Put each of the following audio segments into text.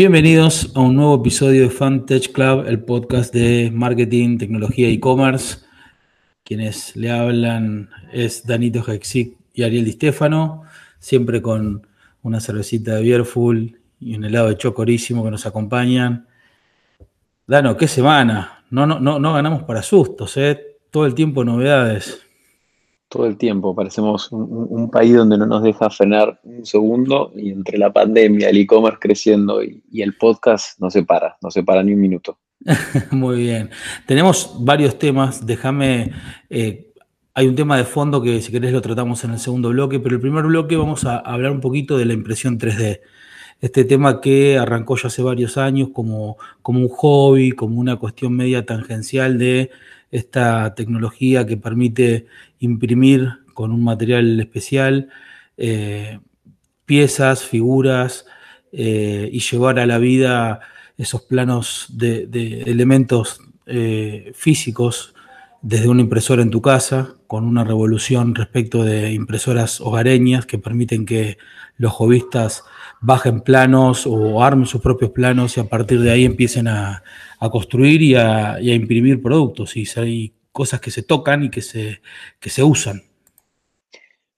Bienvenidos a un nuevo episodio de FanTech Club, el podcast de marketing, tecnología e e-commerce. Quienes le hablan es Danito Hexic y Ariel Di Stefano, siempre con una cervecita de Bierful y un helado de chocorísimo que nos acompañan. Dano, qué semana. No, no, no, no ganamos para sustos, ¿eh? Todo el tiempo novedades todo el tiempo. Parecemos un, país donde no nos deja frenar un segundo y entre la pandemia, el e-commerce creciendo y, el podcast no se para, no se para ni un minuto. Muy bien. Tenemos varios temas. Déjame, eh, hay un tema de fondo que si querés lo tratamos en el segundo bloque, pero el primer bloque vamos a hablar un poquito de la impresión 3D. Este tema que arrancó ya hace varios años como, como un hobby, como una cuestión media tangencial de esta tecnología que permite imprimir con un material especial eh, piezas, figuras eh, y llevar a la vida esos planos de, elementos eh, físicos desde una impresora en tu casa, con una revolución respecto de impresoras hogareñas que permiten que los hobbyistas bajen planos o armen sus propios planos y a partir de ahí empiecen a, construir y a, imprimir productos. Y hay cosas que se tocan y que se, se usan.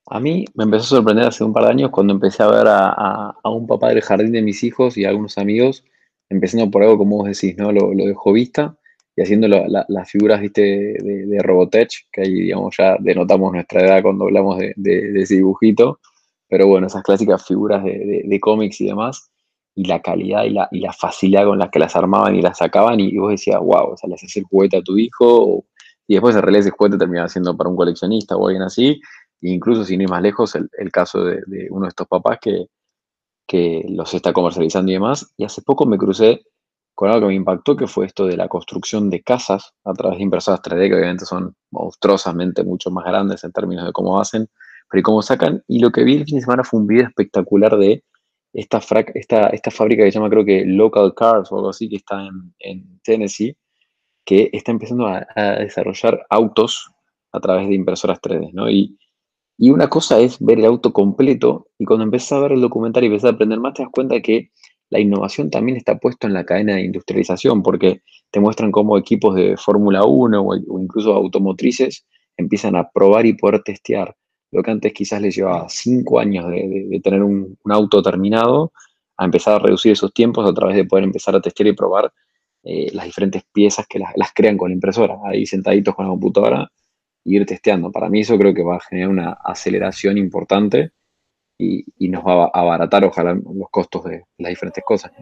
A mí me empezó a sorprender hace un par de años cuando empecé a ver a, un papá del jardín de mis hijos y a algunos amigos, empezando por algo como vos decís, ¿no? Lo, de jovista y haciendo las figuras, viste, de, Robotech, que ahí, digamos, ya denotamos nuestra edad cuando hablamos de, de ese dibujito pero bueno, esas clásicas figuras de, cómics y demás, y la calidad y la, y la, facilidad con las que las armaban y las sacaban, y, vos decías, wow, o sea, le haces el juguete a tu hijo, y después en realidad ese juguete terminaba siendo para un coleccionista o alguien así, e incluso sin ir más lejos, el, caso de, uno de estos papás que, que los está comercializando y demás, y hace poco me crucé con algo que me impactó, que fue esto de la construcción de casas a través de impresoras 3D, que obviamente son monstruosamente mucho más grandes en términos de cómo hacen, pero cómo sacan. Y lo que vi el fin de semana fue un video espectacular de esta, esta, esta fábrica que se llama, creo que Local Cars o algo así, que está en, Tennessee, que está empezando a, desarrollar autos a través de impresoras 3D, ¿no? Y, y, una cosa es ver el auto completo y cuando empiezas a ver el documental y empiezas a aprender más, te das cuenta que la innovación también está puesto en la cadena de industrialización, porque te muestran cómo equipos de Fórmula 1 o, o incluso automotrices empiezan a probar y poder testear lo que antes quizás les llevaba cinco años de, tener un, auto terminado, a empezar a reducir esos tiempos a través de poder empezar a testear y probar eh, las diferentes piezas que las, crean con la impresora, ahí sentaditos con la computadora y ir testeando. Para mí eso creo que va a generar una aceleración importante y, nos va a abaratar, ojalá, los costos de las diferentes cosas.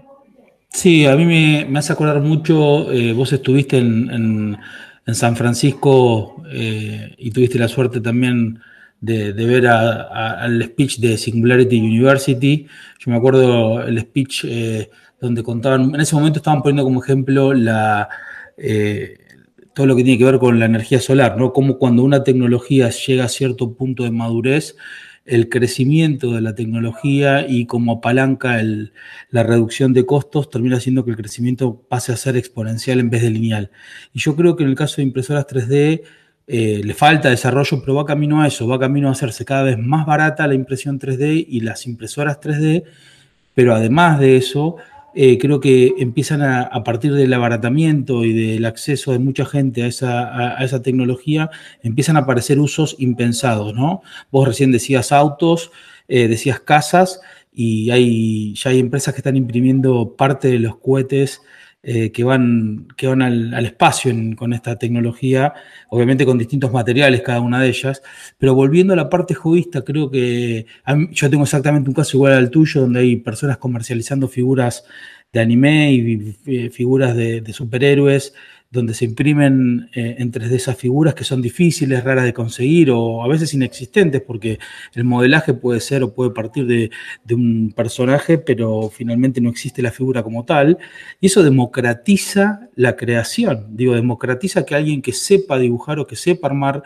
Sí, a mí me, hace acordar mucho, eh, vos estuviste en, San Francisco eh, y tuviste la suerte también de, ver al speech de Singularity University. Yo me acuerdo el speech eh, donde contaban, en ese momento estaban poniendo como ejemplo eh, todo lo que tiene que ver con la energía solar, ¿no? Como cuando una tecnología llega a cierto punto de madurez, el crecimiento de la tecnología y como apalanca la reducción de costos, termina haciendo que el crecimiento pase a ser exponencial en vez de lineal. Y yo creo que en el caso de impresoras 3D, eh, le falta desarrollo, pero va camino a eso, va camino a hacerse cada vez más barata la impresión 3D y las impresoras 3D, pero además de eso, eh, creo que empiezan a, partir del abaratamiento y del acceso de mucha gente a esa, a, esa, tecnología, empiezan a aparecer usos impensados, ¿no? Vos recién decías autos, eh, decías casas, y hay, ya hay empresas que están imprimiendo parte de los cohetes eh, que van, que van al, espacio con esta tecnología, obviamente con distintos materiales cada una de ellas, pero volviendo a la parte jovista, creo que yo tengo exactamente un caso igual al tuyo, donde hay personas comercializando figuras de anime y eh, figuras de superhéroes donde se imprimen eh, entre esas figuras que son difíciles, raras de conseguir o a veces inexistentes, porque el modelaje puede ser o puede partir de, un personaje, pero finalmente no existe la figura como tal. Y eso democratiza la creación, digo, democratiza que alguien que sepa dibujar o que sepa armar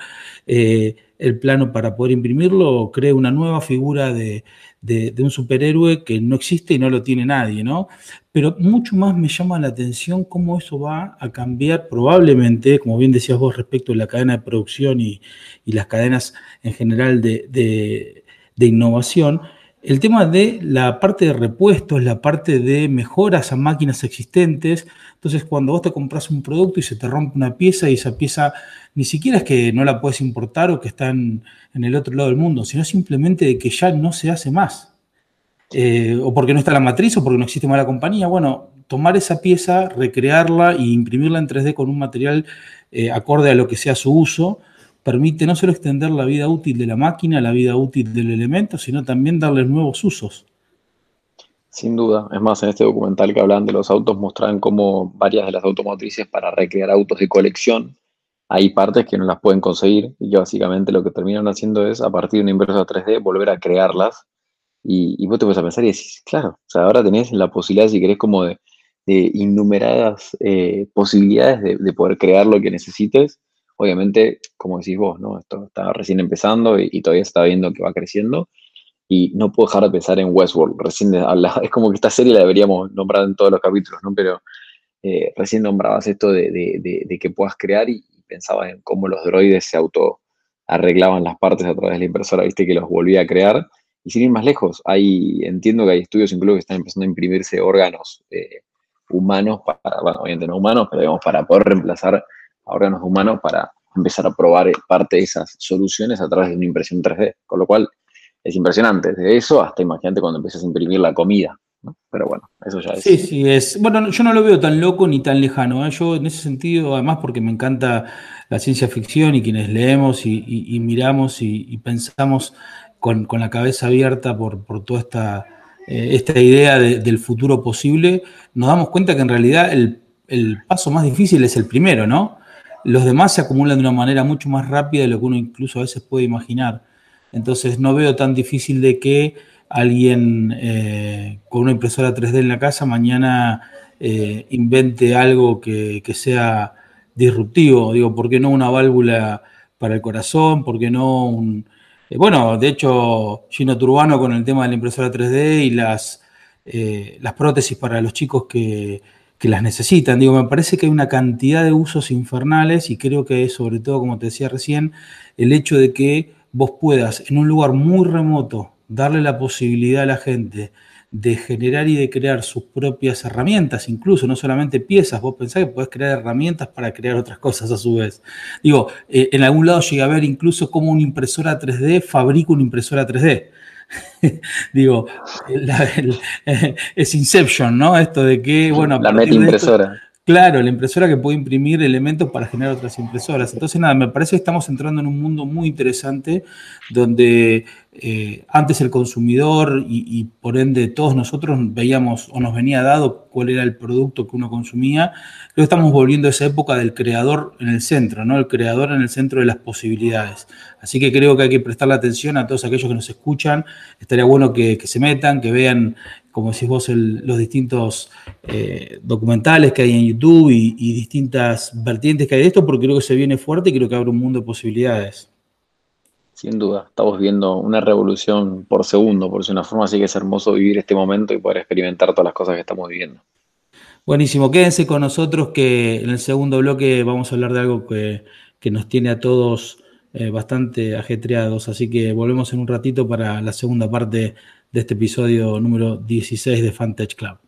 eh, el plano para poder imprimirlo cree una nueva figura de, de, un superhéroe que no existe y no lo tiene nadie, ¿no? Pero mucho más me llama la atención cómo eso va a cambiar probablemente, como bien decías vos respecto a la cadena de producción y, las cadenas en general de, innovación, el tema de la parte de repuestos, la parte de mejoras a máquinas existentes. Entonces, cuando vos te compras un producto y se te rompe una pieza y esa pieza ni siquiera es que no la puedes importar o que está en, el otro lado del mundo, sino simplemente de que ya no se hace más. Eh, o porque no está la matriz o porque no existe más la compañía. Bueno, tomar esa pieza, recrearla e imprimirla en 3D con un material eh, acorde a lo que sea su uso permite no solo extender la vida útil de la máquina, la vida útil del elemento, sino también darles nuevos usos. Sin duda. Es más, en este documental que hablan de los autos mostraban cómo varias de las automotrices para recrear autos de colección hay partes que no las pueden conseguir y que básicamente lo que terminan haciendo es, a partir de una impresora 3D, volver a crearlas. Y, vos te puedes a pensar y decís, claro, o sea, ahora tenés la posibilidad, si querés, como de, innumeradas eh, posibilidades de, de, poder crear lo que necesites obviamente, como decís vos, ¿no? Esto está recién empezando y, todavía está viendo que va creciendo. Y no puedo dejar de pensar en Westworld. Recién es como que esta serie la deberíamos nombrar en todos los capítulos, ¿no? Pero eh, recién nombrabas esto de, que puedas crear y, pensaba en cómo los droides se auto arreglaban las partes a través de la impresora, viste, que los volvía a crear. Y sin ir más lejos, hay, entiendo que hay estudios incluso que están empezando a imprimirse órganos eh, humanos para, bueno, obviamente no humanos, pero digamos, para poder reemplazar a órganos humanos para empezar a probar parte de esas soluciones a través de una impresión 3D. Con lo cual es impresionante. Desde eso hasta imagínate cuando empiezas a imprimir la comida. Pero bueno, eso ya es. Sí, sí, es. Bueno, yo no lo veo tan loco ni tan lejano. ¿eh? Yo en ese sentido, además porque me encanta la ciencia ficción y quienes leemos y, miramos y, pensamos con, la cabeza abierta por, toda esta, eh, esta idea del futuro posible, nos damos cuenta que en realidad el, el paso más difícil es el primero, ¿no? Los demás se acumulan de una manera mucho más rápida de lo que uno incluso a veces puede imaginar. Entonces no veo tan difícil de que alguien eh, con una impresora 3D en la casa mañana eh, invente algo que, sea disruptivo. Digo, ¿por qué no una válvula para el corazón? ¿Por qué no un... Eh, bueno, de hecho, Gino Turbano con el tema de la impresora 3D y las, las prótesis para los chicos que que las necesitan. Digo, me parece que hay una cantidad de usos infernales y creo que es sobre todo, como te decía recién, el hecho de que vos puedas en un lugar muy remoto darle la posibilidad a la gente de generar y de crear sus propias herramientas, incluso no solamente piezas, vos pensás que podés crear herramientas para crear otras cosas a su vez. Digo, eh, en algún lado llegué a ver incluso cómo una impresora 3D fabrica una impresora 3D. Digo, es Inception, ¿no? Esto de que, bueno, la meta impresora. Claro, la impresora que puede imprimir elementos para generar otras impresoras. Entonces, nada, me parece que estamos entrando en un mundo muy interesante donde eh, antes el consumidor y, por ende todos nosotros veíamos o nos venía dado cuál era el producto que uno consumía. Creo que estamos volviendo a esa época del creador en el centro, ¿no? El creador en el centro de las posibilidades. Así que creo que hay que prestarle atención a todos aquellos que nos escuchan. Estaría bueno que, se metan, que vean, como decís vos, los distintos eh, documentales que hay en YouTube y, y distintas vertientes que hay de esto, porque creo que se viene fuerte y creo que abre un mundo de posibilidades. Sin duda, estamos viendo una revolución por segundo, por una forma, así que es hermoso vivir este momento y poder experimentar todas las cosas que estamos viviendo. Buenísimo, quédense con nosotros que en el segundo bloque vamos a hablar de algo que, nos tiene a todos eh, bastante ajetreados, así que volvemos en un ratito para la segunda parte de este episodio número 16 de Fantech Club.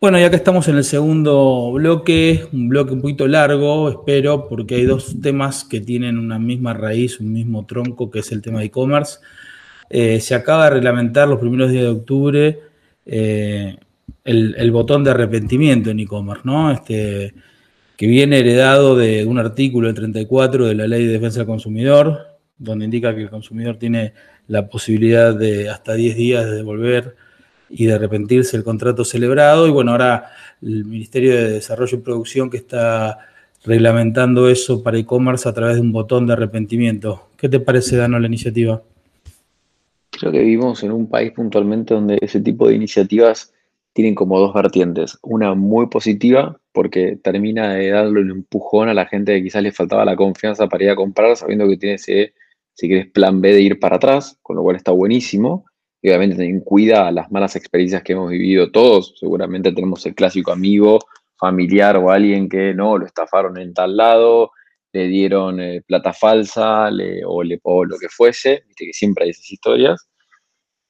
Bueno, ya que estamos en el segundo bloque, un bloque un poquito largo, espero, porque hay dos temas que tienen una misma raíz, un mismo tronco, que es el tema de e-commerce. Eh, se acaba de reglamentar los primeros días de octubre eh, el, botón de arrepentimiento en e-commerce, ¿no? Este, que viene heredado de un artículo del 34 de la Ley de Defensa del Consumidor, donde indica que el consumidor tiene la posibilidad de hasta 10 días de devolver y de arrepentirse el contrato celebrado. Y bueno, ahora el Ministerio de Desarrollo y Producción que está reglamentando eso para e-commerce a través de un botón de arrepentimiento. ¿Qué te parece, Dano, la iniciativa? Creo que vivimos en un país puntualmente donde ese tipo de iniciativas tienen como dos vertientes. Una muy positiva, porque termina de darle un empujón a la gente que quizás le faltaba la confianza para ir a comprar, sabiendo que tiene ese, si quieres, plan B de ir para atrás, con lo cual está buenísimo y obviamente también cuida las malas experiencias que hemos vivido todos. Seguramente tenemos el clásico amigo, familiar o alguien que no, lo estafaron en tal lado, le dieron eh, plata falsa o, le, o lo que fuese, viste que siempre hay esas historias.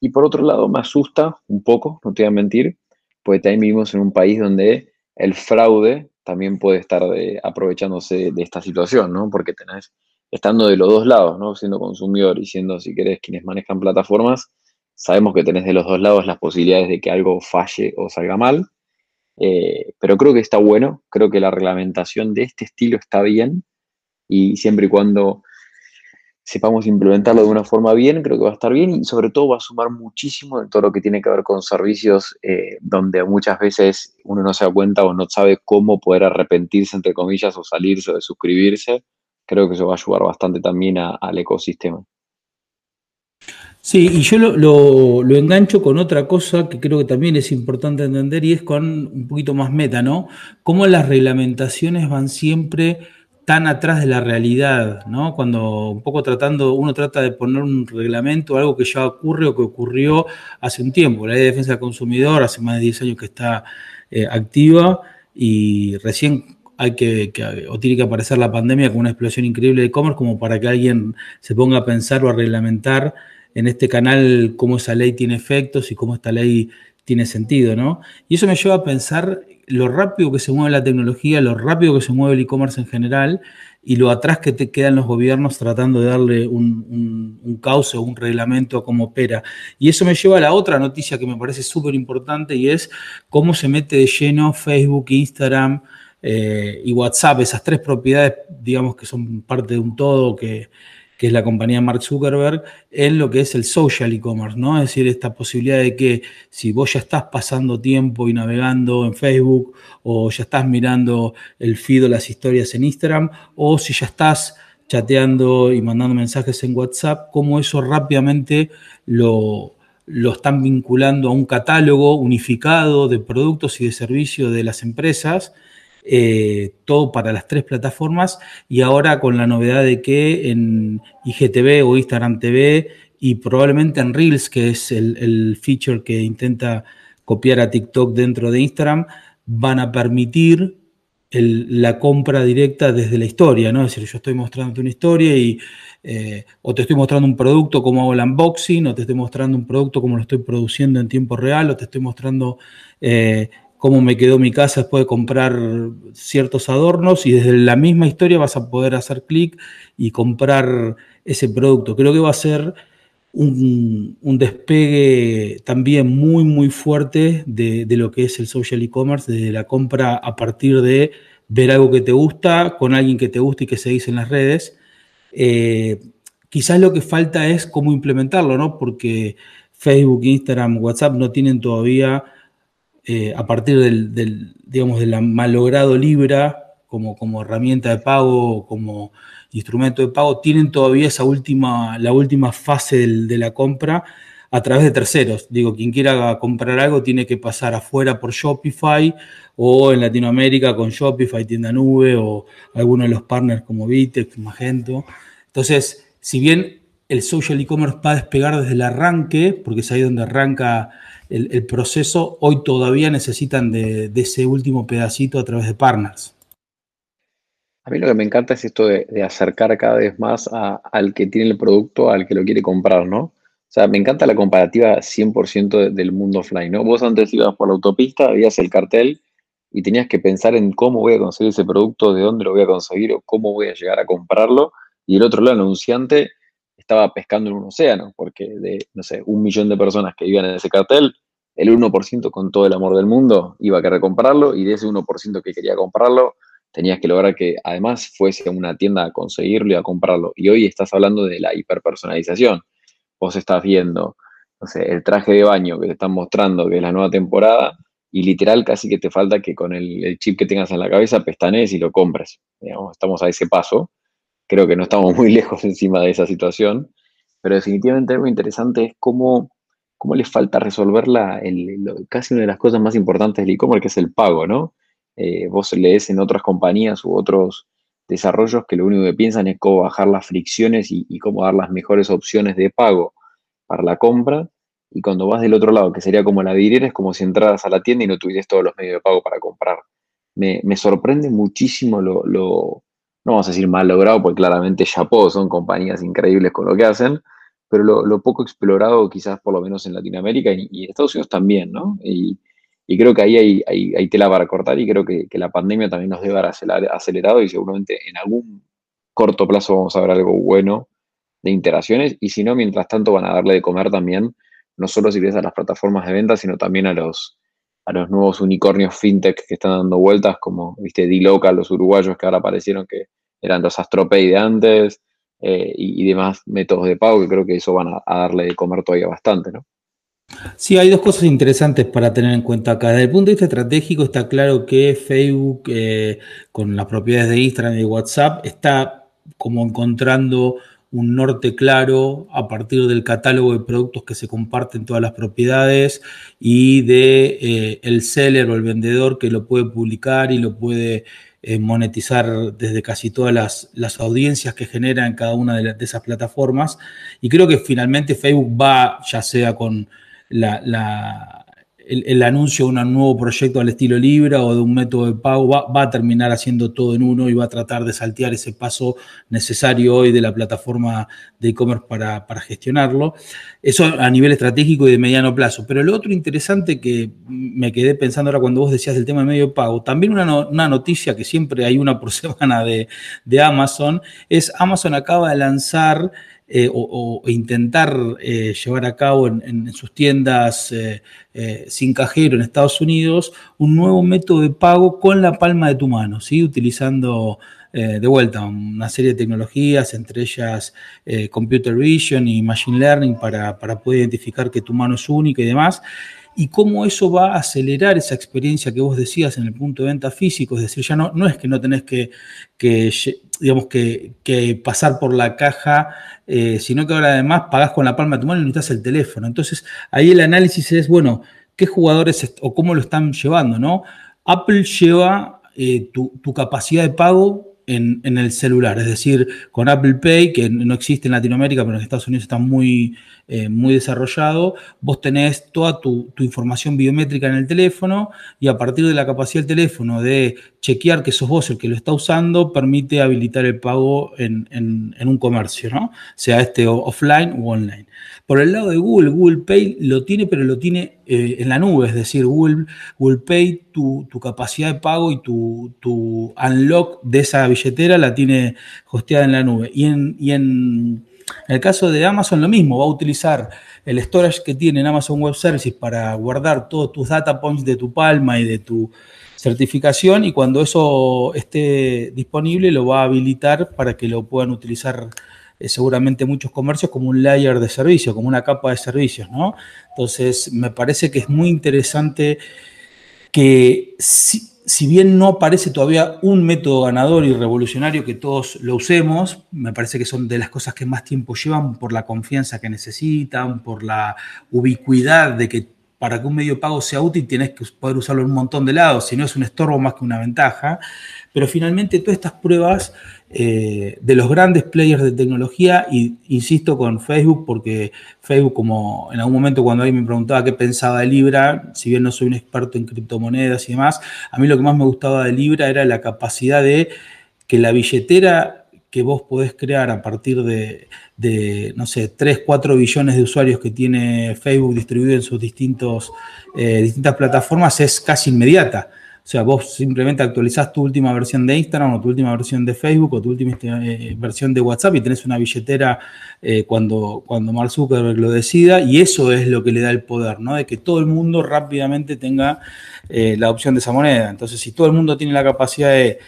Y por otro lado, me asusta un poco, no te voy a mentir, porque también vivimos en un país donde el fraude también puede estar aprovechándose de esta situación, ¿no? Porque tenés, estando de los dos lados, ¿no? Siendo consumidor y siendo, si querés, quienes manejan plataformas, sabemos que tenés de los dos lados las posibilidades de que algo falle o salga mal. Eh, pero creo que está bueno, creo que la reglamentación de este estilo está bien y siempre y cuando sepamos implementarlo de una forma bien, creo que va a estar bien y sobre todo va a sumar muchísimo en todo lo que tiene que ver con servicios eh, donde muchas veces uno no se da cuenta o no sabe cómo poder arrepentirse, entre comillas, o salirse o de suscribirse. Creo que eso va a ayudar bastante también al ecosistema. Sí, y yo lo, engancho con otra cosa que creo que también es importante entender y es con un poquito más meta, ¿no? Cómo las reglamentaciones van siempre tan atrás de la realidad, ¿no? Cuando un poco tratando, uno trata de poner un reglamento, algo que ya ocurre o que ocurrió hace un tiempo. La ley de defensa del consumidor hace más de 10 años que está eh, activa y recién hay que, o tiene que aparecer la pandemia con una explosión increíble de e-commerce como para que alguien se ponga a pensar o a reglamentar en este canal cómo esa ley tiene efectos y cómo esta ley tiene sentido, ¿no? Y eso me lleva a pensar lo rápido que se mueve la tecnología, lo rápido que se mueve el e-commerce en general y lo atrás que te quedan los gobiernos tratando de darle un, un, cauce o un reglamento a cómo opera. Y eso me lleva a la otra noticia que me parece súper importante y es cómo se mete de lleno Facebook, Instagram eh, y WhatsApp, esas tres propiedades, digamos que son parte de un todo que que es la compañía Mark Zuckerberg, en lo que es el social e-commerce, ¿no? Es decir, esta posibilidad de que si vos ya estás pasando tiempo y navegando en Facebook, o ya estás mirando el feed o las historias en Instagram, o si ya estás chateando y mandando mensajes en WhatsApp, cómo eso rápidamente lo, lo están vinculando a un catálogo unificado de productos y de servicios de las empresas eh, todo para las tres plataformas y ahora con la novedad de que en IGTV o Instagram TV y probablemente en Reels, que es el, feature que intenta copiar a TikTok dentro de Instagram, van a permitir la compra directa desde la historia, ¿no? Es decir, yo estoy mostrándote una historia y eh, o te estoy mostrando un producto como hago el unboxing, o te estoy mostrando un producto como lo estoy produciendo en tiempo real, o te estoy mostrando eh, cómo me quedó mi casa después de comprar ciertos adornos y desde la misma historia vas a poder hacer clic y comprar ese producto. Creo que va a ser un, despegue también muy, muy fuerte de, lo que es el social e-commerce, de la compra a partir de ver algo que te gusta con alguien que te gusta y que seguís en las redes. Eh, quizás lo que falta es cómo implementarlo, ¿no? Porque Facebook, Instagram, WhatsApp no tienen todavía eh, a partir del, digamos, del malogrado Libra como, como herramienta de pago, como instrumento de pago, tienen todavía esa última, la última fase de la compra a través de terceros. Digo, quien quiera comprar algo tiene que pasar afuera por Shopify o en Latinoamérica con Shopify, tienda nube o alguno de los partners como Vitex, Magento. Entonces, si bien el social e-commerce va a despegar desde el arranque, porque es ahí donde arranca el, proceso, hoy todavía necesitan de, ese último pedacito a través de partners. A mí lo que me encanta es esto de, acercar cada vez más al que tiene el producto, al que lo quiere comprar, ¿no? O sea, me encanta la comparativa 100% del mundo offline, ¿no? Vos antes ibas por la autopista, veías el cartel y tenías que pensar en cómo voy a conseguir ese producto, de dónde lo voy a conseguir o cómo voy a llegar a comprarlo. Y el otro lado, el anunciante, estaba pescando en un océano, porque de, no sé, un millón de personas que vivían en ese cartel, el 1% con todo el amor del mundo iba a querer comprarlo y de ese 1% que quería comprarlo, tenías que lograr que además fuese a una tienda a conseguirlo y a comprarlo. Y hoy estás hablando de la hiperpersonalización. Vos estás viendo, no sé, el traje de baño que te están mostrando, que es la nueva temporada, y literal casi que te falta que con el, chip que tengas en la cabeza pestanees y lo compres. estamos a ese paso creo que no estamos muy lejos encima de esa situación, pero definitivamente algo interesante es cómo, cómo les falta resolver la, casi una de las cosas más importantes del e-commerce, que es el pago, ¿no? Eh, vos lees en otras compañías u otros desarrollos que lo único que piensan es cómo bajar las fricciones y, cómo dar las mejores opciones de pago para la compra. Y cuando vas del otro lado, que sería como la vidriera, es como si entraras a la tienda y no tuvieras todos los medios de pago para comprar. Me, sorprende muchísimo lo, no vamos a decir mal logrado, porque claramente Chapo son compañías increíbles con lo que hacen, pero lo, poco explorado quizás por lo menos en Latinoamérica y, en Estados Unidos también, ¿no? Y, creo que ahí hay, hay, tela para cortar y creo que, la pandemia también nos debe haber acelerado y seguramente en algún corto plazo vamos a ver algo bueno de interacciones y si no, mientras tanto van a darle de comer también, no solo si ves a las plataformas de venta, sino también a los, a los nuevos unicornios fintech que están dando vueltas, como, viste, D-Local, los uruguayos que ahora aparecieron que eran los Astropay de antes eh, y, demás métodos de pago, que creo que eso van a, darle de comer todavía bastante, ¿no? Sí, hay dos cosas interesantes para tener en cuenta acá. Desde el punto de vista estratégico está claro que Facebook, eh, con las propiedades de Instagram y WhatsApp, está como encontrando un norte claro a partir del catálogo de productos que se comparten todas las propiedades y de eh, el seller o el vendedor que lo puede publicar y lo puede eh, monetizar desde casi todas las, audiencias que genera en cada una de, esas plataformas. Y creo que finalmente Facebook va, ya sea con la, el, anuncio de un nuevo proyecto al estilo Libra o de un método de pago va, a terminar haciendo todo en uno y va a tratar de saltear ese paso necesario hoy de la plataforma de e-commerce para, gestionarlo. Eso a nivel estratégico y de mediano plazo. Pero lo otro interesante que me quedé pensando ahora cuando vos decías del tema de medio de pago, también una, noticia que siempre hay una por semana de, de Amazon, es Amazon acaba de lanzar eh, o, intentar eh, llevar a cabo en, sus tiendas eh, sin cajero en Estados Unidos un nuevo método de pago con la palma de tu mano, ¿sí? utilizando de vuelta una serie de tecnologías, entre ellas Computer Vision y Machine Learning para, poder identificar que tu mano es única y demás y cómo eso va a acelerar esa experiencia que vos decías en el punto de venta físico, es decir, ya no, no es que no tenés que, que digamos, que, que, pasar por la caja eh, sino que ahora además pagás con la palma de tu mano y necesitas el teléfono. Entonces, ahí el análisis es, bueno, ¿qué jugadores o cómo lo están llevando? ¿no? Apple lleva eh, tu, capacidad de pago en, el celular, es decir, con Apple Pay, que no existe en Latinoamérica, pero en Estados Unidos está muy, eh, muy desarrollado, vos tenés toda tu, información biométrica en el teléfono y a partir de la capacidad del teléfono de chequear que sos vos el que lo está usando, permite habilitar el pago en, un comercio, ¿no? Sea este offline u online. Por el lado de Google, Google Pay lo tiene, pero lo tiene eh, en la nube, es decir, Google, Google Pay, tu, capacidad de pago y tu, tu, unlock de esa billetera la tiene hosteada en la nube. Y en, y en el caso de Amazon, lo mismo, va a utilizar el storage que tiene en Amazon Web Services para guardar todos tus data points de tu palma y de tu certificación y cuando eso esté disponible lo va a habilitar para que lo puedan utilizar eh, seguramente muchos comercios como un layer de servicio, como una capa de servicios, ¿no? Entonces, me parece que es muy interesante que si, si bien no parece todavía un método ganador y revolucionario que todos lo usemos, me parece que son de las cosas que más tiempo llevan por la confianza que necesitan, por la ubicuidad de que para que un medio pago sea útil tienes que poder usarlo en un montón de lados, si no es un estorbo más que una ventaja. Pero finalmente todas estas pruebas eh, de los grandes players de tecnología, y insisto con Facebook, porque Facebook, como en algún momento cuando alguien me preguntaba qué pensaba de Libra, si bien no soy un experto en criptomonedas y demás, a mí lo que más me gustaba de Libra era la capacidad de que la billetera que vos podés crear a partir de, no sé, 3, 4 billones de usuarios que tiene Facebook distribuido en sus distintos, eh, distintas plataformas es casi inmediata. O sea, vos simplemente actualizás tu última versión de Instagram o tu última versión de Facebook o tu última eh, versión de WhatsApp y tenés una billetera eh, cuando, cuando Mark Zuckerberg lo decida y eso es lo que le da el poder, ¿no? De que todo el mundo rápidamente tenga la opción de esa moneda. Entonces, si todo el mundo tiene la capacidad de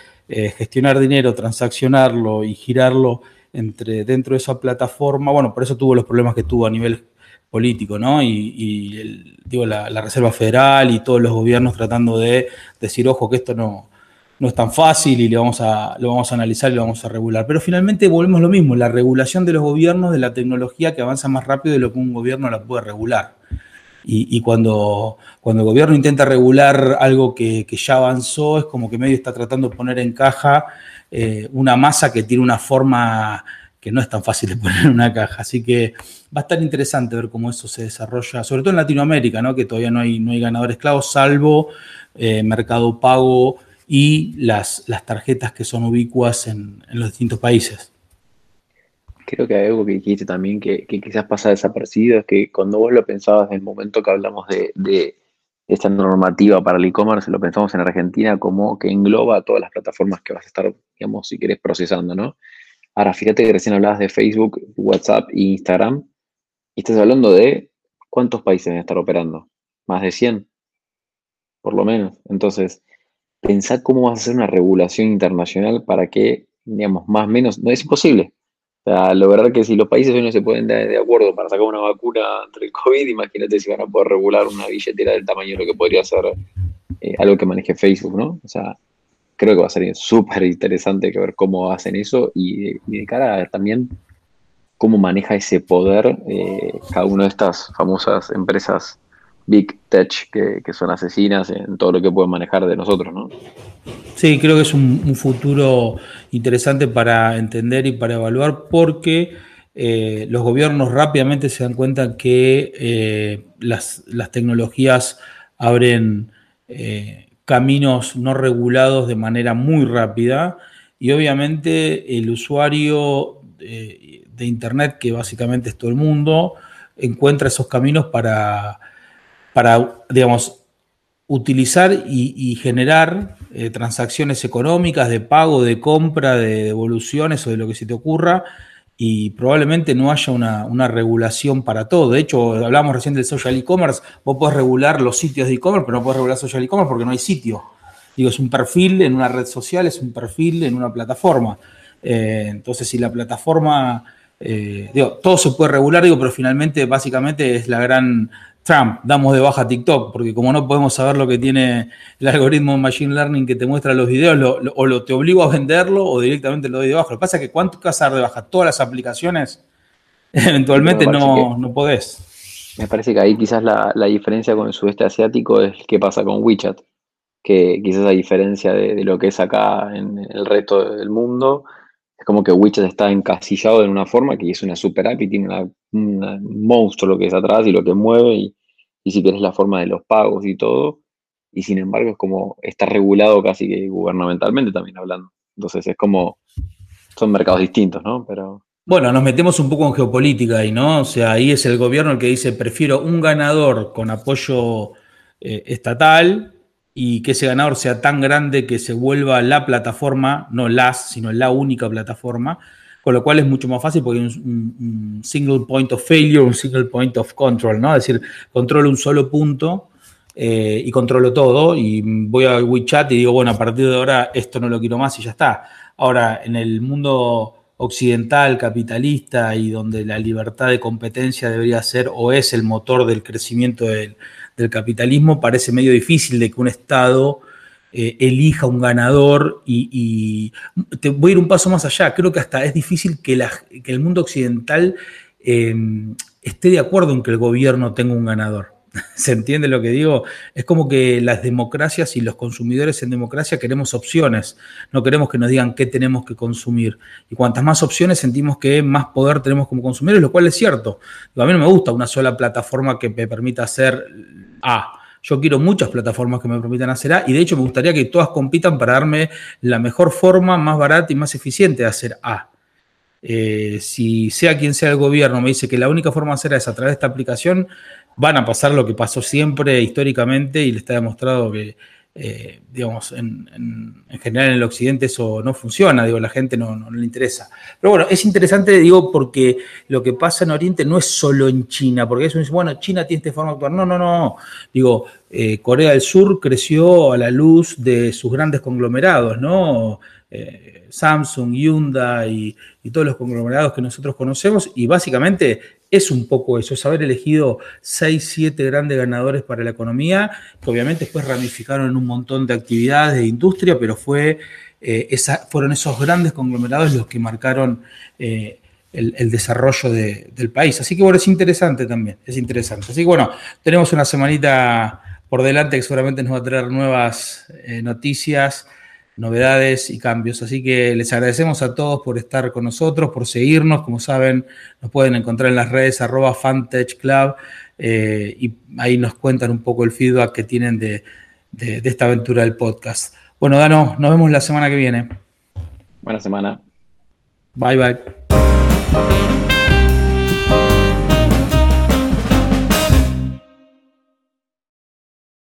gestionar dinero, transaccionarlo y girarlo entre, dentro de esa plataforma, bueno, por eso tuvo los problemas que tuvo a nivel político, ¿no? Y, digo, la, Reserva Federal y todos los gobiernos tratando de decir, ojo, que esto no, no es tan fácil y le vamos a, lo vamos a analizar y lo vamos a regular. Pero finalmente volvemos lo mismo, la regulación de los gobiernos de la tecnología que avanza más rápido de lo que un gobierno la puede regular. Y, cuando, cuando el gobierno intenta regular algo que, ya avanzó, es como que medio está tratando de poner en caja eh, una masa que tiene una forma que no es tan fácil de poner en una caja. Así que va a estar interesante ver cómo eso se desarrolla, sobre todo en Latinoamérica, ¿no? que todavía no hay, no hay ganadores clavos, salvo eh, Mercado Pago y las, las tarjetas que son ubicuas en, los distintos países. Creo que hay algo que dijiste también que, quizás pasa desapercibido, es que cuando vos lo pensabas en el momento que hablamos de, esta normativa para el e-commerce, lo pensamos en Argentina como que engloba todas las plataformas que vas a estar, digamos, si querés, procesando, ¿no? Ahora, fíjate que recién hablabas de Facebook, WhatsApp e Instagram, y estás hablando de cuántos países van a estar operando, más de 100, por lo menos. Entonces, pensar cómo vas a hacer una regulación internacional para que, digamos, más o menos, no es imposible, o sea, lo verdad que si los países hoy no se pueden dar de acuerdo para sacar una vacuna entre el COVID, imagínate si van a poder regular una billetera del tamaño de lo que podría ser eh, algo que maneje Facebook, ¿no? O sea, creo que va a ser súper interesante ver cómo hacen eso y, de cara a también cómo maneja ese poder eh, cada una de estas famosas empresas Big Tech que, son asesinas en todo lo que pueden manejar de nosotros, ¿no? Sí, creo que es un, futuro interesante para entender y para evaluar porque eh, los gobiernos rápidamente se dan cuenta que eh, las, tecnologías abren eh, caminos no regulados de manera muy rápida y obviamente el usuario de Internet, que básicamente es todo el mundo, encuentra esos caminos para para, digamos, utilizar y, generar eh, transacciones económicas de pago, de compra, de devoluciones o de lo que se te ocurra, y probablemente no haya una, regulación para todo. De hecho, hablamos recién del social e-commerce, vos podés regular los sitios de e-commerce, pero no podés regular social e-commerce porque no hay sitio. Digo, es un perfil en una red social, es un perfil en una plataforma. Eh, entonces, si la plataforma, eh, digo, todo se puede regular, digo, pero finalmente, básicamente es la gran Trump, damos de baja TikTok, porque como no podemos saber lo que tiene el algoritmo de Machine Learning que te muestra los videos, o lo te obligo a venderlo o directamente lo doy de baja. Lo que pasa es que ¿cuánto vas a dar de baja? Todas las aplicaciones, eventualmente no, no podés. Me parece que ahí quizás la, diferencia con el sudeste asiático es qué pasa con WeChat, que quizás a diferencia de, lo que es acá en el resto del mundo, es como que WeChat está encasillado de una forma que es una super app y tiene un monstruo lo que es atrás y lo que mueve y, si quieres la forma de los pagos y todo. Y sin embargo es como, está regulado casi que gubernamentalmente también hablando. Entonces es como, son mercados distintos, ¿no? Pero... Bueno, nos metemos un poco en geopolítica ahí, ¿no? O sea, ahí es el gobierno el que dice, prefiero un ganador con apoyo eh, estatal y que ese ganador sea tan grande que se vuelva la plataforma, no las, sino la única plataforma, con lo cual es mucho más fácil porque hay un, single point of failure, un single point of control, ¿no? Es decir, controlo un solo punto eh, y controlo todo y voy a WeChat y digo, bueno, a partir de ahora esto no lo quiero más y ya está. Ahora, en el mundo occidental, capitalista y donde la libertad de competencia debería ser o es el motor del crecimiento del, capitalismo, parece medio difícil de que un Estado eh, elija un ganador y, te voy a ir un paso más allá, creo que hasta es difícil que, el mundo occidental eh, esté de acuerdo en que el gobierno tenga un ganador. ¿Se entiende lo que digo? Es como que las democracias y los consumidores en democracia queremos opciones, no queremos que nos digan qué tenemos que consumir. Y cuantas más opciones sentimos que más poder tenemos como consumidores, lo cual es cierto. A mí no me gusta una sola plataforma que me permita hacer A. Yo quiero muchas plataformas que me permitan hacer A y de hecho me gustaría que todas compitan para darme la mejor forma, más barata y más eficiente de hacer A. Eh, si sea quien sea el gobierno me dice que la única forma de hacer A es a través de esta aplicación, van a pasar lo que pasó siempre históricamente y le está demostrado que, eh, digamos, en, general en el occidente eso no funciona, digo, la gente no, le interesa. Pero bueno, es interesante, digo, porque lo que pasa en Oriente no es solo en China, porque eso dice, bueno, China tiene esta forma de actuar. No, no, no. Digo, eh, Corea del Sur creció a la luz de sus grandes conglomerados, ¿no? Eh, Samsung, Hyundai y, todos los conglomerados que nosotros conocemos, y básicamente es un poco eso, es haber elegido 6, 7 grandes ganadores para la economía, que obviamente después ramificaron en un montón de actividades de industria, pero fue, eh, fueron esos grandes conglomerados los que marcaron eh, el, desarrollo del país. Así que bueno, es interesante también, es interesante. Así que bueno, tenemos una semanita por delante que seguramente nos va a traer nuevas noticias novedades y cambios. Así que les agradecemos a todos por estar con nosotros, por seguirnos. Como saben, nos pueden encontrar en las redes arroba Club eh, y ahí nos cuentan un poco el feedback que tienen de, de esta aventura del podcast. Bueno, Dano, nos vemos la semana que viene. Buena semana. Bye. Bye.